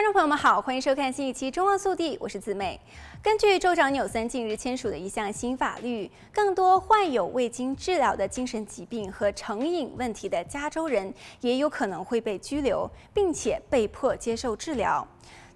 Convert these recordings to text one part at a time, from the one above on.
观众朋友们好，欢迎收看新一期《中望速递》，我是子美。根据州长纽森近日签署的一项新法律，更多患有未经治疗的精神疾病和成瘾问题的加州人也有可能会被拘留，并且被迫接受治疗。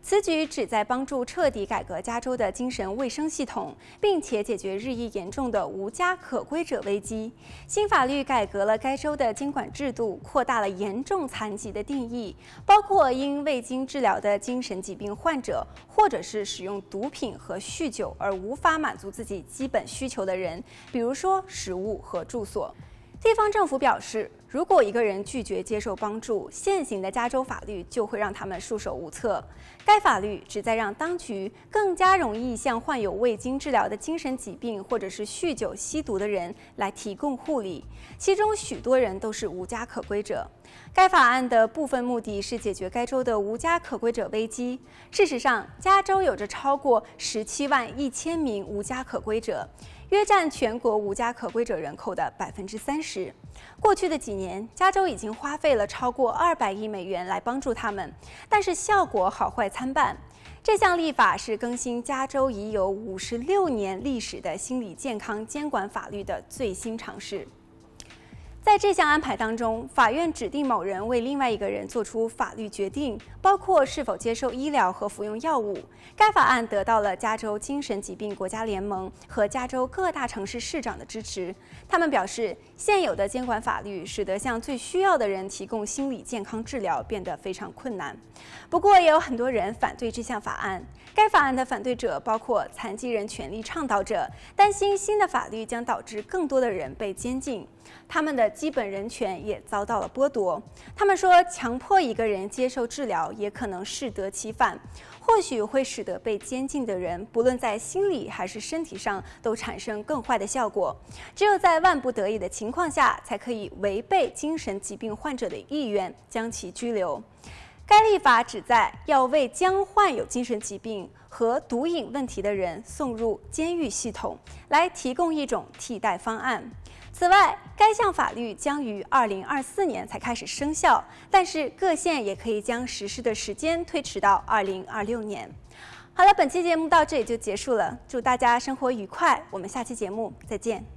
此举旨在帮助彻底改革加州的精神卫生系统，并且解决日益严重的无家可归者危机。新法律改革了该州的监管制度，扩大了严重残疾的定义，包括因未经治疗的精神疾病患者，或者是使用毒品和酗酒而无法满足自己基本需求的人，比如说食物和住所。地方政府表示，如果一个人拒绝接受帮助，现行的加州法律就会让他们束手无策。该法律旨在让当局更加容易向患有未经治疗的精神疾病或者是酗酒、吸毒的人来提供护理，其中许多人都是无家可归者。该法案的部分目的是解决该州的无家可归者危机。事实上，加州有着超过十七万一千名无家可归者。约占全国无家可归者人口的百分之三十。过去的几年，加州已经花费了超过二百亿美元来帮助他们，但是效果好坏参半。这项立法是更新加州已有五十六年历史的心理健康监管法律的最新尝试。在这项安排当中，法院指定某人为另外一个人做出法律决定，包括是否接受医疗和服用药物。该法案得到了加州精神疾病国家联盟和加州各大城市市长的支持。他们表示，现有的监管法律使得向最需要的人提供心理健康治疗变得非常困难。不过，也有很多人反对这项法案。该法案的反对者包括残疾人权利倡导者，担心新的法律将导致更多的人被监禁，他们的基本人权也遭到了剥夺。他们说，强迫一个人接受治疗也可能适得其反，或许会使得被监禁的人不论在心理还是身体上都产生更坏的效果。只有在万不得已的情况下，才可以违背精神疾病患者的意愿将其拘留。该立法旨在要为将患有精神疾病和毒瘾问题的人送入监狱系统，来提供一种替代方案。此外，该项法律将于二零二四年才开始生效，但是各县也可以将实施的时间推迟到二零二六年。好了，本期节目到这里就结束了，祝大家生活愉快，我们下期节目再见。